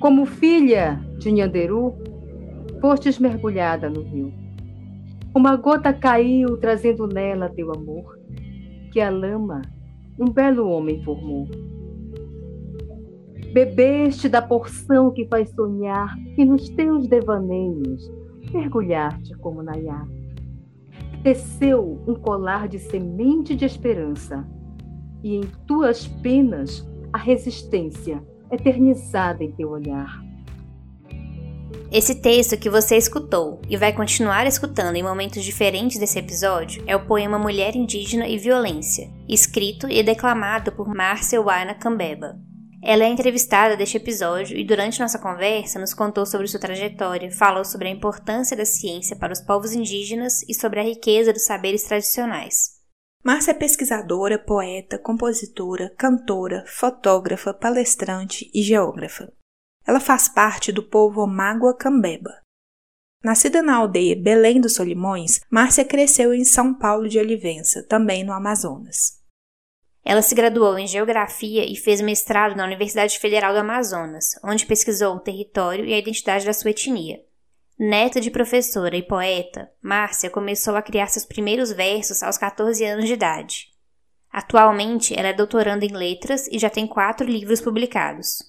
Como filha de Nhanderu, fostes mergulhada no rio. Uma gota caiu, trazendo nela teu amor, que a lama um belo homem formou. Bebeste da porção que faz sonhar, e nos teus devaneios mergulhar-te como Nayá. Teceu um colar de semente de esperança, e em tuas penas a resistência eternizada em teu olhar. Esse texto que você escutou e vai continuar escutando em momentos diferentes desse episódio é o poema Mulher Indígena e Violência, escrito e declamado por Márcia Waina Cambeba. Ela é entrevistada deste episódio e durante nossa conversa nos contou sobre sua trajetória, falou sobre a importância da ciência para os povos indígenas e sobre a riqueza dos saberes tradicionais. Márcia é pesquisadora, poeta, compositora, cantora, fotógrafa, palestrante e geógrafa. Ela faz parte do povo Omágua Cambeba. Nascida na aldeia Belém dos Solimões, Márcia cresceu em São Paulo de Olivença, também no Amazonas. Ela se graduou em Geografia e fez mestrado na Universidade Federal do Amazonas, onde pesquisou o território e a identidade da sua etnia. Neta de professora e poeta, Márcia começou a criar seus primeiros versos aos 14 anos de idade. Atualmente, ela é doutoranda em letras e já tem quatro livros publicados.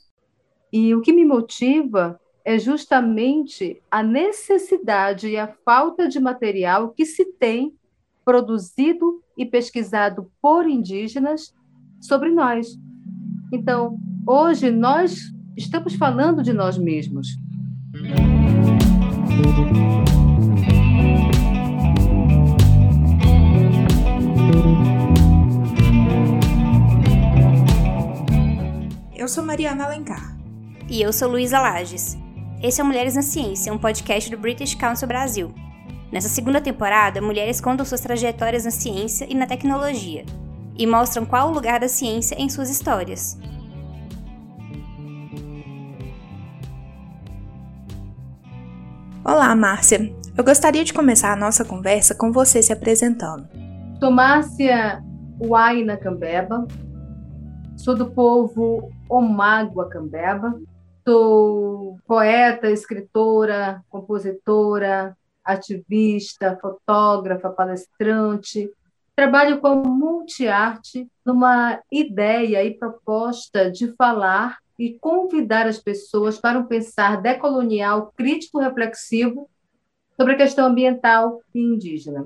E o que me motiva é justamente a necessidade e a falta de material que se tem produzido e pesquisado por indígenas sobre nós. Então, hoje nós estamos falando de nós mesmos. Eu sou Mariana Alencar. E eu sou Luísa Lages. Esse é Mulheres na Ciência, um podcast do British Council Brasil. Nessa segunda temporada, mulheres contam suas trajetórias na ciência e na tecnologia e mostram qual o lugar da ciência em suas histórias. Olá, Márcia. Eu gostaria de começar a nossa conversa com você se apresentando. Sou Márcia Uaina Cambeba, sou do povo Omágua Cambeba, sou poeta, escritora, compositora, ativista, fotógrafa, palestrante. Trabalho com multiarte numa ideia e proposta de falar e convidar as pessoas para um pensar decolonial, crítico, reflexivo sobre a questão ambiental e indígena.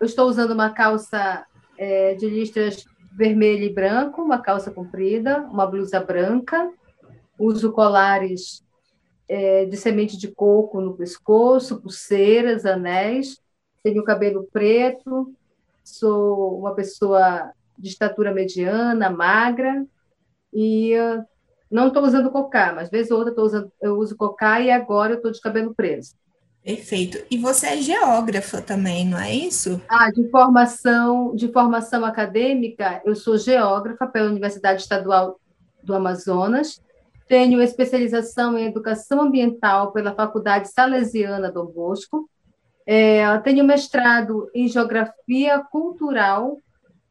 Eu estou usando uma calça é, de listras vermelho e branco, uma calça comprida, uma blusa branca, uso colares é, de semente de coco no pescoço, pulseiras, anéis, tenho cabelo preto, sou uma pessoa de estatura mediana, magra, e uh, não estou usando cocá, mas vez ou outra eu, usando, eu uso cocá e agora eu estou de cabelo preso. Perfeito. E você é geógrafa também, não é isso? Ah, de formação, de formação acadêmica, eu sou geógrafa pela Universidade Estadual do Amazonas tenho especialização em educação ambiental pela Faculdade Salesiana Dom Bosco. É, tenho mestrado em geografia cultural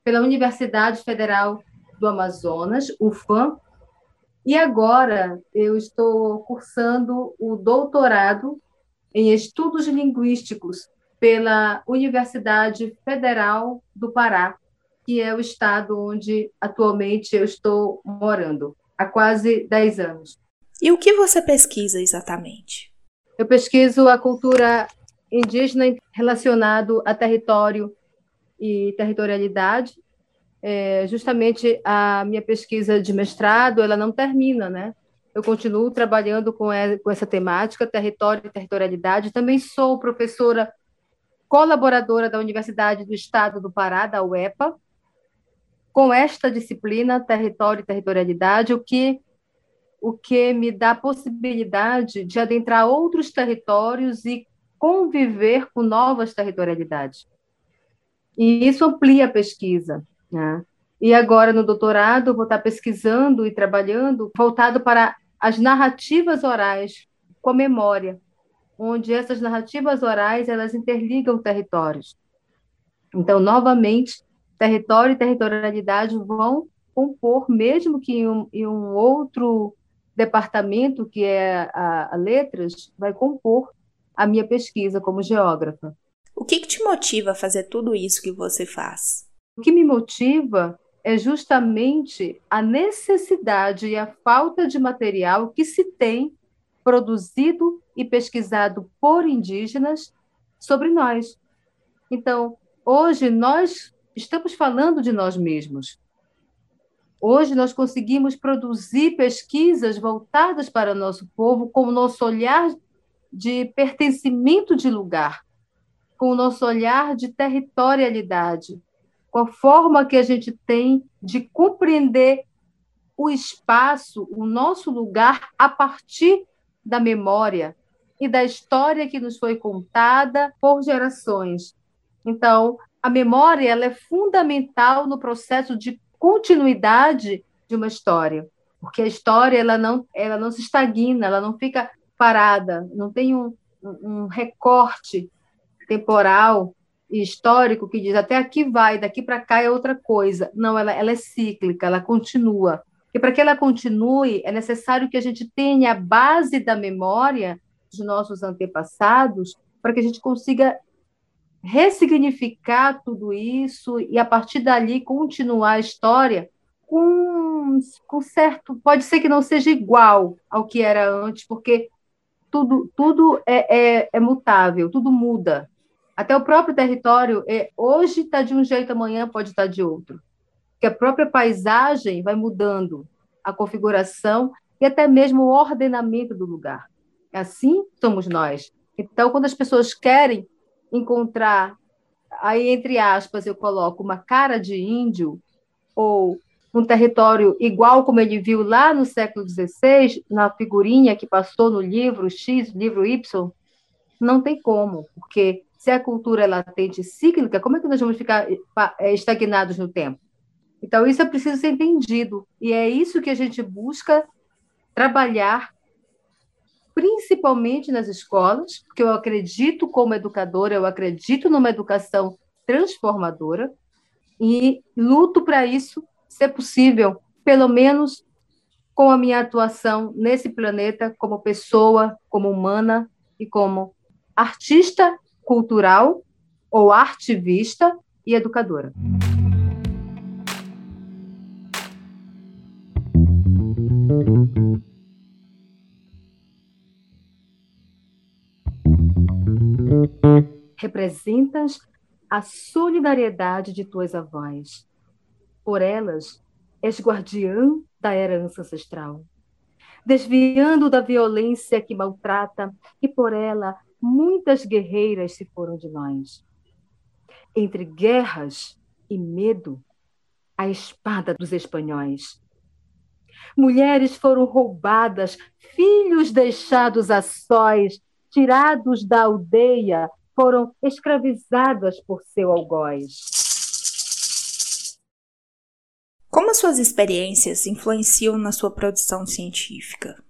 pela Universidade Federal do Amazonas, UFAM. E agora eu estou cursando o doutorado em estudos linguísticos pela Universidade Federal do Pará, que é o estado onde atualmente eu estou morando há quase 10 anos. E o que você pesquisa exatamente? Eu pesquiso a cultura indígena relacionado a território e territorialidade. É, justamente a minha pesquisa de mestrado, ela não termina, né? Eu continuo trabalhando com, essa temática, território e territorialidade. Também sou professora colaboradora da Universidade do Estado do Pará, da UEPA, com esta disciplina, território e territorialidade, o que, o que me dá a possibilidade de adentrar outros territórios e conviver com novas territorialidades. E isso amplia a pesquisa. Né? E agora, no doutorado, vou estar pesquisando e trabalhando voltado para as narrativas orais com a memória, onde essas narrativas orais elas interligam territórios. Então, novamente, Território e territorialidade vão compor, mesmo que em um, em um outro departamento, que é a, a, letras, vai compor a minha pesquisa como geógrafa. O que, que te motiva a fazer tudo isso que você faz? O que me motiva é justamente a necessidade e a falta de material que se tem produzido e pesquisado por indígenas sobre nós. Então, hoje nós estamos falando de nós mesmos. Hoje nós conseguimos produzir pesquisas voltadas para o nosso povo com o nosso olhar de pertencimento de lugar, com o nosso olhar de territorialidade, com a forma que a gente tem de compreender o espaço, o nosso lugar a partir da memória e da história que nos foi contada por gerações. Então, a memória ela é fundamental no processo de continuidade de uma história, porque a história ela não, ela não se estagna, ela não fica parada, não tem um, um recorte temporal e histórico que diz até aqui vai, daqui para cá é outra coisa. Não, ela, ela é cíclica, ela continua. E para que ela continue, é necessário que a gente tenha a base da memória dos nossos antepassados para que a gente consiga ressignificar tudo isso e, a partir dali, continuar a história com, com certo. Pode ser que não seja igual ao que era antes, porque tudo, tudo é, é, é mutável, tudo muda. Até o próprio território, é, hoje está de um jeito, amanhã pode estar de outro. Que a própria paisagem vai mudando, a configuração e até mesmo o ordenamento do lugar. Assim somos nós. Então, quando as pessoas querem encontrar, aí entre aspas eu coloco uma cara de índio ou um território igual como ele viu lá no século XVI, na figurinha que passou no livro X, livro Y, não tem como, porque se a cultura é latente e cíclica, como é que nós vamos ficar é, estagnados no tempo? Então, isso é preciso ser entendido, e é isso que a gente busca trabalhar principalmente nas escolas, porque eu acredito como educadora, eu acredito numa educação transformadora e luto para isso ser possível, pelo menos com a minha atuação nesse planeta como pessoa, como humana e como artista cultural ou artivista e educadora. Representas a solidariedade de tuas avós. Por elas, és guardiã da herança ancestral, desviando da violência que maltrata, e por ela muitas guerreiras se foram de nós. Entre guerras e medo, a espada dos espanhóis. Mulheres foram roubadas, filhos deixados a sós, tirados da aldeia, foram escravizadas por seu algoz. Como as suas experiências influenciam na sua produção científica?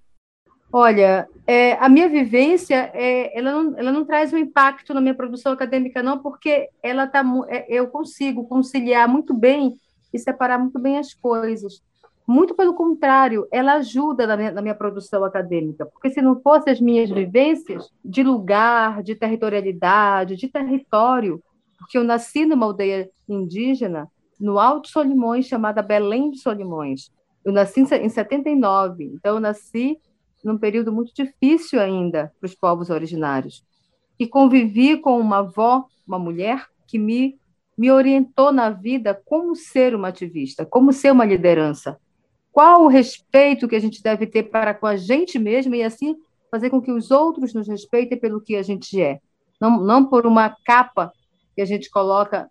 Olha, é, a minha vivência, é, ela, não, ela não traz um impacto na minha produção acadêmica, não, porque ela tá, é, eu consigo conciliar muito bem e separar muito bem as coisas. Muito pelo contrário, ela ajuda na minha, na minha, produção acadêmica, porque se não fossem as minhas vivências de lugar, de territorialidade, de território, porque eu nasci numa aldeia indígena, no Alto Solimões, chamada Belém de Solimões. Eu nasci em 79, então eu nasci num período muito difícil ainda para os povos originários. E convivi com uma avó, uma mulher, que me, me orientou na vida como ser uma ativista, como ser uma liderança qual o respeito que a gente deve ter para com a gente mesmo e assim fazer com que os outros nos respeitem pelo que a gente é, não, não por uma capa que a gente coloca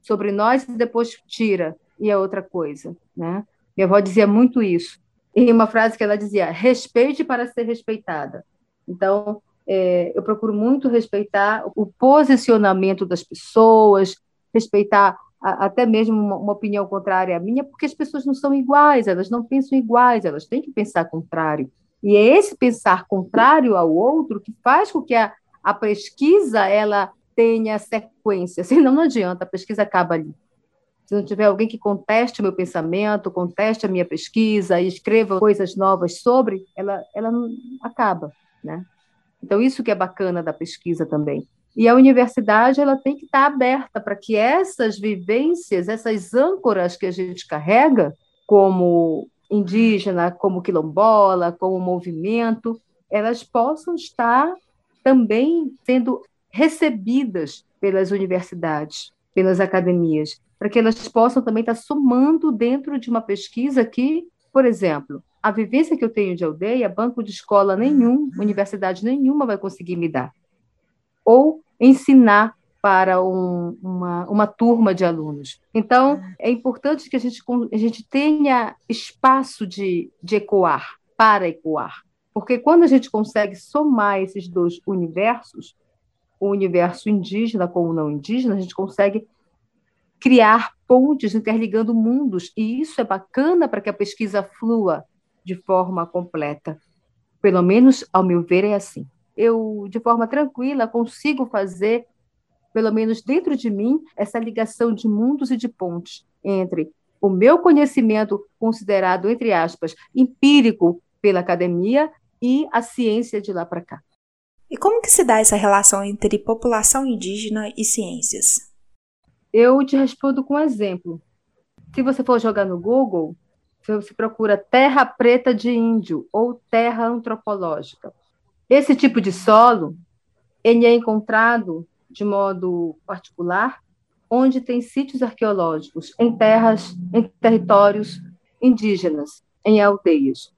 sobre nós e depois tira e é outra coisa, né? Minha avó dizia muito isso. E uma frase que ela dizia: respeite para ser respeitada. Então, é, eu procuro muito respeitar o posicionamento das pessoas, respeitar até mesmo uma, uma, opinião contrária à minha, porque as pessoas não são iguais, elas não pensam iguais, elas têm que pensar contrário. E é esse pensar contrário ao outro que faz com que a, a pesquisa ela tenha sequência, senão não adianta, a pesquisa acaba ali. se não tiver alguém que conteste o meu pensamento, conteste a minha pesquisa e escreva coisas novas sobre, ela, ela acaba, né? Então, isso que é bacana da pesquisa também. E a universidade ela tem que estar aberta para que essas vivências, essas âncoras que a gente carrega, como indígena, como quilombola, como movimento, elas possam estar também sendo recebidas pelas universidades, pelas academias, para que elas possam também estar somando dentro de uma pesquisa que, por exemplo, a vivência que eu tenho de aldeia, banco de escola nenhum, universidade nenhuma vai conseguir me dar. Ou ensinar para um, uma, uma turma de alunos. Então, é importante que a gente, a gente tenha espaço de, de ecoar, para ecoar. Porque quando a gente consegue somar esses dois universos, o universo indígena com o não indígena, a gente consegue criar pontes interligando mundos, e isso é bacana para que a pesquisa flua de forma completa. Pelo menos, ao meu ver, é assim. Eu, de forma tranquila, consigo fazer, pelo menos dentro de mim, essa ligação de mundos e de pontes entre o meu conhecimento, considerado, entre aspas, empírico pela academia, e a ciência de lá para cá. E como que se dá essa relação entre população indígena e ciências? Eu te respondo com um exemplo. Se você for jogar no Google, você procura terra preta de índio ou terra antropológica. Esse tipo de solo, ele é encontrado de modo particular onde tem sítios arqueológicos, em terras, em territórios indígenas, em aldeias.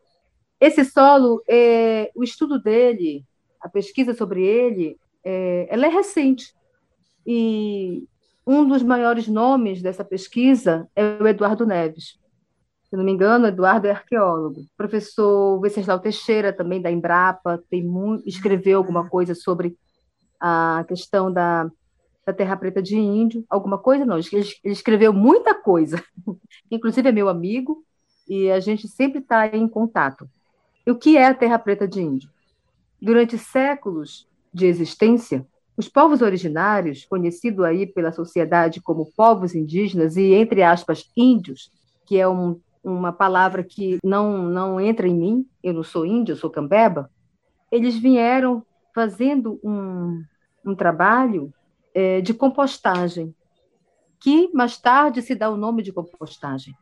Esse solo, é, o estudo dele, a pesquisa sobre ele, é, ela é recente. E um dos maiores nomes dessa pesquisa é o Eduardo Neves. Se não me engano, Eduardo é arqueólogo. Professor Venceslau Teixeira, também da Embrapa, tem muito, escreveu alguma coisa sobre a questão da, da Terra Preta de Índio. Alguma coisa? Não, ele, ele escreveu muita coisa. Inclusive é meu amigo e a gente sempre está em contato. E o que é a Terra Preta de Índio? Durante séculos de existência, os povos originários, conhecidos aí pela sociedade como povos indígenas e, entre aspas, índios, que é um, uma palavra que não, não entra em mim, eu não sou índio, eu sou cambeba, eles vieram fazendo um, um trabalho é, de compostagem, que mais tarde se dá o nome de compostagem.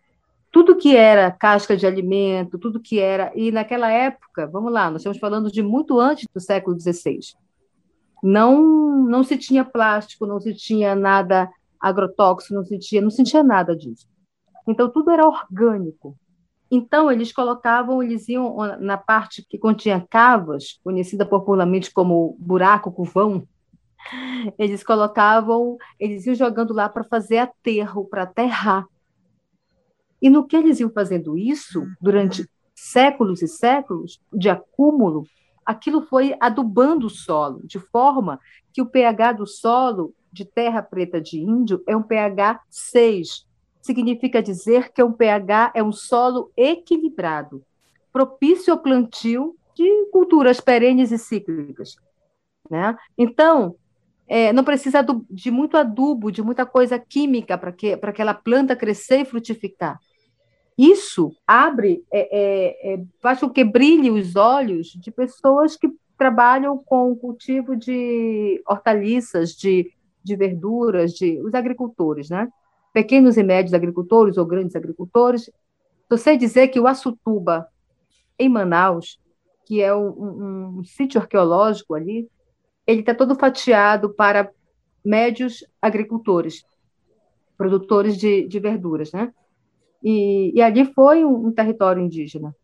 Tudo que era casca de alimento, tudo que era. E naquela época, vamos lá, nós estamos falando de muito antes do século XVI não não se tinha plástico, não se tinha nada agrotóxico, não se tinha, não se tinha nada disso. Então tudo era orgânico. Então eles colocavam, eles iam na parte que continha cavas, conhecida popularmente como buraco com vão, eles colocavam, eles iam jogando lá para fazer aterro, para aterrar. E no que eles iam fazendo isso, durante séculos e séculos de acúmulo, aquilo foi adubando o solo, de forma que o pH do solo de terra preta de índio é um pH 6. Significa dizer que um pH é um solo equilibrado, propício ao plantio de culturas perenes e cíclicas. Né? Então, é, não precisa de muito adubo, de muita coisa química para que, aquela planta crescer e frutificar. Isso abre, é, é, é, faz com que brilhe os olhos de pessoas que trabalham com o cultivo de hortaliças, de, de verduras, de os agricultores, né? Pequenos e médios agricultores ou grandes agricultores. Eu sei dizer que o Açutuba, em Manaus, que é um, um, um sítio arqueológico ali, ele está todo fatiado para médios agricultores, produtores de, de verduras, né? E, e ali foi um, um território indígena.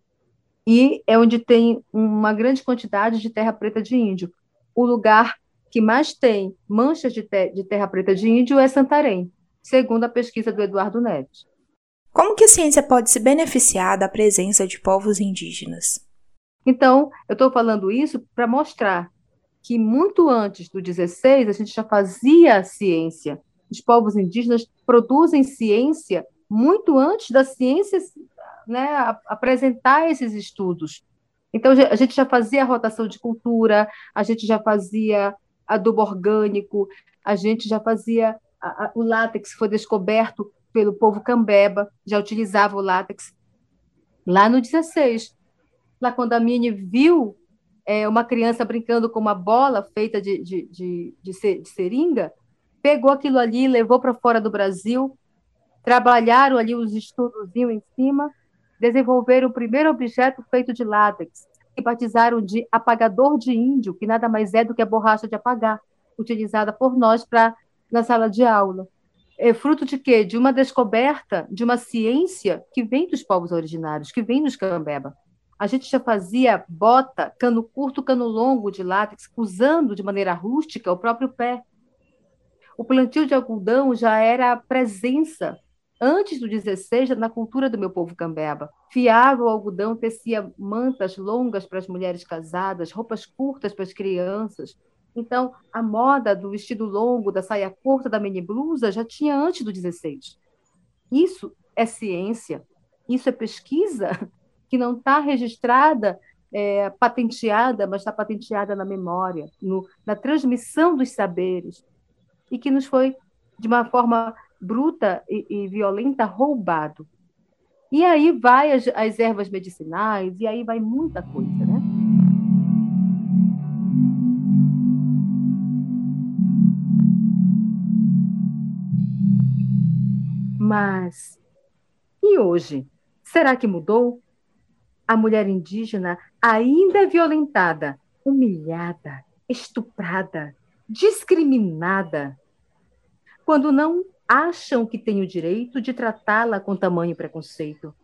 E é onde tem uma grande quantidade de terra preta de índio. O lugar que mais tem manchas de, te de terra preta de índio é Santarém, segundo a pesquisa do Eduardo Neves. Como que a ciência pode se beneficiar da presença de povos indígenas? Então, eu estou falando isso para mostrar que muito antes do 16 a gente já fazia ciência. Os povos indígenas produzem ciência muito antes da ciência né, apresentar esses estudos. Então, a gente já fazia rotação de cultura, a gente já fazia adubo orgânico, a gente já fazia a, o látex foi descoberto pelo povo cambeba, já utilizava o látex. Lá no 16, lá quando a Mini viu é, uma criança brincando com uma bola feita de, de, de, de, de seringa, pegou aquilo ali, levou para fora do Brasil, trabalharam ali os estudos em cima, desenvolveram o primeiro objeto feito de látex, que batizaram de apagador de índio, que nada mais é do que a borracha de apagar, utilizada por nós para na sala de aula. É fruto de quê? De uma descoberta de uma ciência que vem dos povos originários, que vem dos cambeba. A gente já fazia bota, cano curto, cano longo de látex, usando de maneira rústica o próprio pé. O plantio de algodão já era presença antes do 16 na cultura do meu povo cambeba. Fiava o algodão, tecia mantas longas para as mulheres casadas, roupas curtas para as crianças. Então, a moda do vestido longo, da saia curta, da mini blusa já tinha antes do 16. Isso é ciência, isso é pesquisa que não está registrada, é, patenteada, mas está patenteada na memória, no, na transmissão dos saberes, e que nos foi, de uma forma bruta e, e violenta, roubado. E aí vai as, as ervas medicinais, e aí vai muita coisa, né? Mas e hoje? Será que mudou? A mulher indígena ainda é violentada, humilhada, estuprada, discriminada, quando não acham que têm o direito de tratá-la com tamanho preconceito.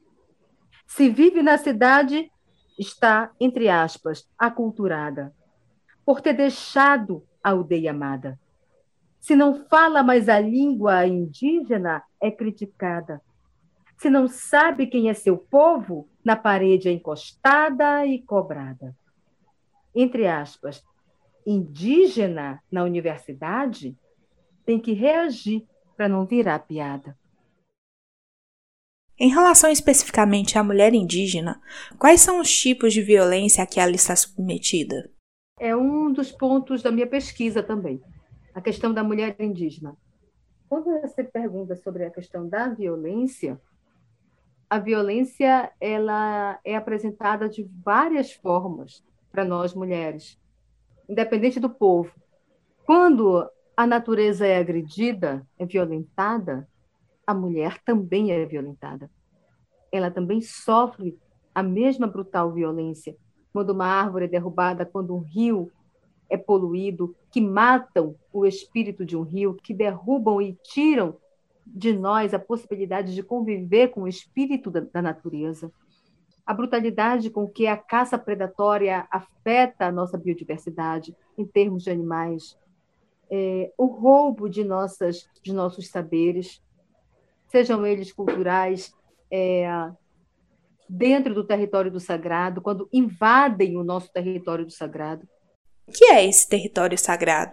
Se vive na cidade, está, entre aspas, aculturada, por ter deixado a aldeia amada. Se não fala mais a língua indígena, é criticada. Se não sabe quem é seu povo, na parede é encostada e cobrada. Entre aspas, indígena na universidade tem que reagir para não virar piada. Em relação especificamente à mulher indígena, quais são os tipos de violência a que ela está submetida? É um dos pontos da minha pesquisa também a questão da mulher indígena. Quando você pergunta sobre a questão da violência, a violência ela é apresentada de várias formas para nós mulheres, independente do povo. Quando a natureza é agredida, é violentada, a mulher também é violentada. Ela também sofre a mesma brutal violência. Quando uma árvore é derrubada, quando um rio é poluído, que matam o espírito de um rio, que derrubam e tiram de nós a possibilidade de conviver com o espírito da, da natureza. A brutalidade com que a caça predatória afeta a nossa biodiversidade em termos de animais, é, o roubo de, nossas, de nossos saberes, sejam eles culturais, é, dentro do território do sagrado, quando invadem o nosso território do sagrado, o que é esse território sagrado?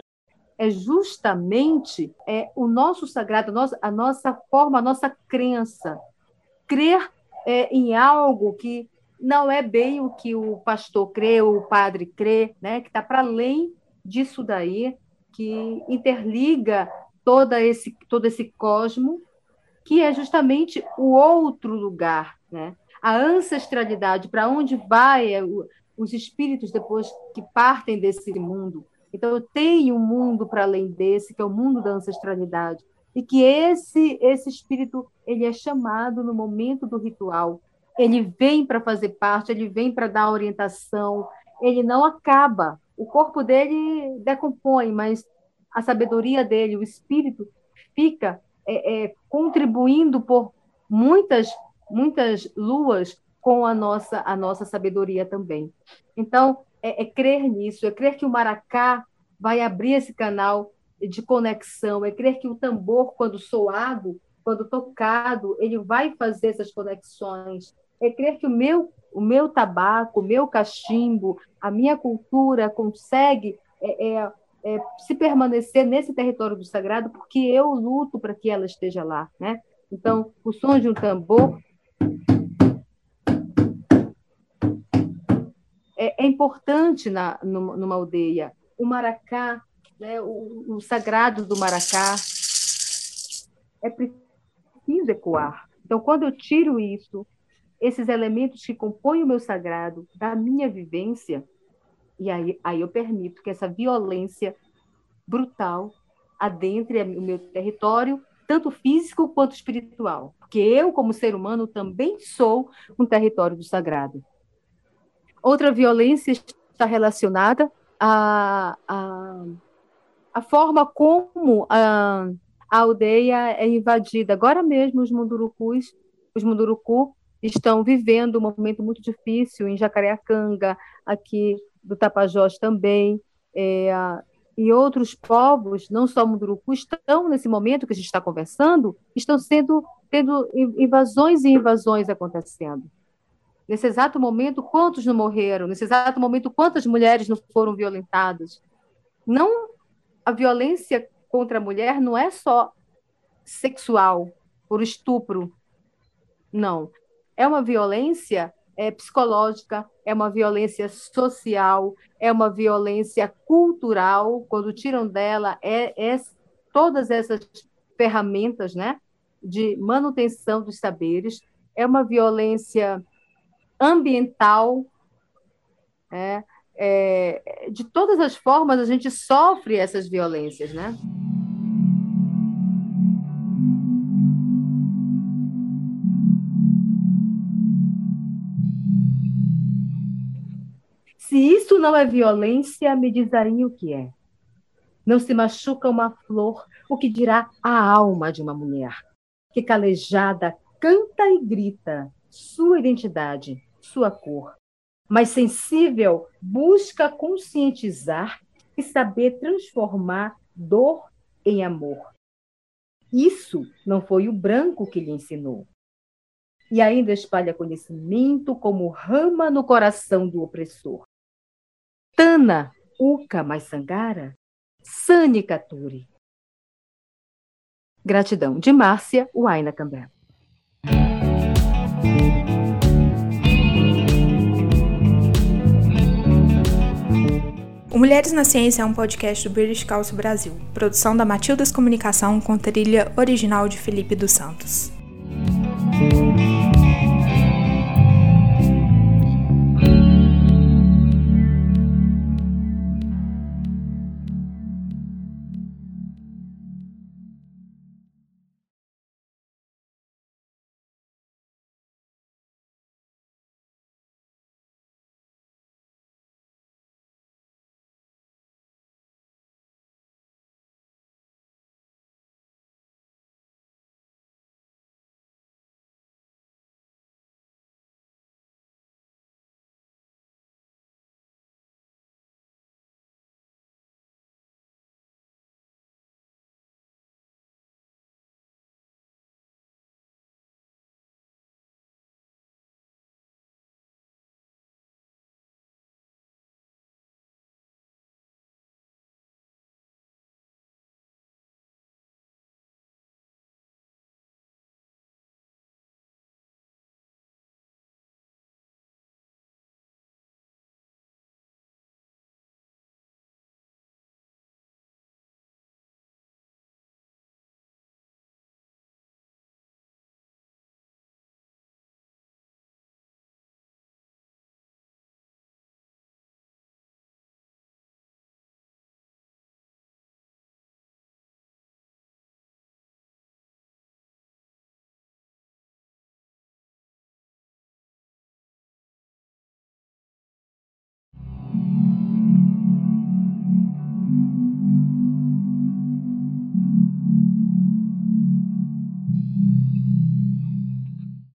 É justamente é, o nosso sagrado, a nossa, a nossa forma, a nossa crença. Crer é, em algo que não é bem o que o pastor crê, o padre crê, né? que está para além disso daí, que interliga toda esse, todo esse cosmo, que é justamente o outro lugar, né? a ancestralidade, para onde vai é os espíritos depois que partem desse mundo. Então, eu tenho um mundo para além desse, que é o mundo da ancestralidade, e que esse esse espírito ele é chamado no momento do ritual. Ele vem para fazer parte, ele vem para dar orientação, ele não acaba. O corpo dele decompõe, mas a sabedoria dele, o espírito, fica é, é, contribuindo por muitas muitas luas com a nossa, a nossa sabedoria também. Então, é, é crer nisso, é crer que o maracá vai abrir esse canal de conexão, é crer que o tambor, quando soado, quando tocado, ele vai fazer essas conexões, é crer que o meu, o meu tabaco, o meu cachimbo, a minha cultura consegue é, é, é, se permanecer nesse território do sagrado porque eu luto para que ela esteja lá, né? Então, o som de um tambor é, é importante na, numa aldeia. O maracá, né, o, o, sagrado do maracá, é preciso ecoar. Então, quando eu tiro isso, esses elementos que compõem o meu sagrado, da minha vivência, e aí, aí eu permito que essa violência brutal adentre o meu território, tanto físico quanto espiritual. Porque eu, como ser humano, também sou um território do sagrado. Outra violência está relacionada à, à, à forma como a, a aldeia é invadida. Agora mesmo, os mundurucus, os munduruku estão vivendo um momento muito difícil em Jacareacanga, aqui do Tapajós também, é, e outros povos, não só Munduruku, estão nesse momento que a gente está conversando, estão sendo tendo invasões e invasões acontecendo. Nesse exato momento, quantos não morreram? Nesse exato momento, quantas mulheres não foram violentadas? Não a violência contra a mulher não é só sexual, por estupro. Não. É uma violência é, psicológica, é uma violência social, é uma violência cultural. Quando tiram dela é, é todas essas ferramentas né, de manutenção dos saberes, é uma violência ambiental. É, é, de todas as formas, a gente sofre essas violências, né? Se isso não é violência, me dizem o que é. Não se machuca uma flor, o que dirá a alma de uma mulher, que calejada canta e grita sua identidade, sua cor, mas sensível busca conscientizar e saber transformar dor em amor. Isso não foi o branco que lhe ensinou. E ainda espalha conhecimento como rama no coração do opressor. Tana Uka Maisangara, Sani Katuri. Gratidão de Márcia Waina Cambé. O Mulheres na Ciência é um podcast do British Council Brasil, produção da Matildas Comunicação com trilha original de Felipe dos Santos.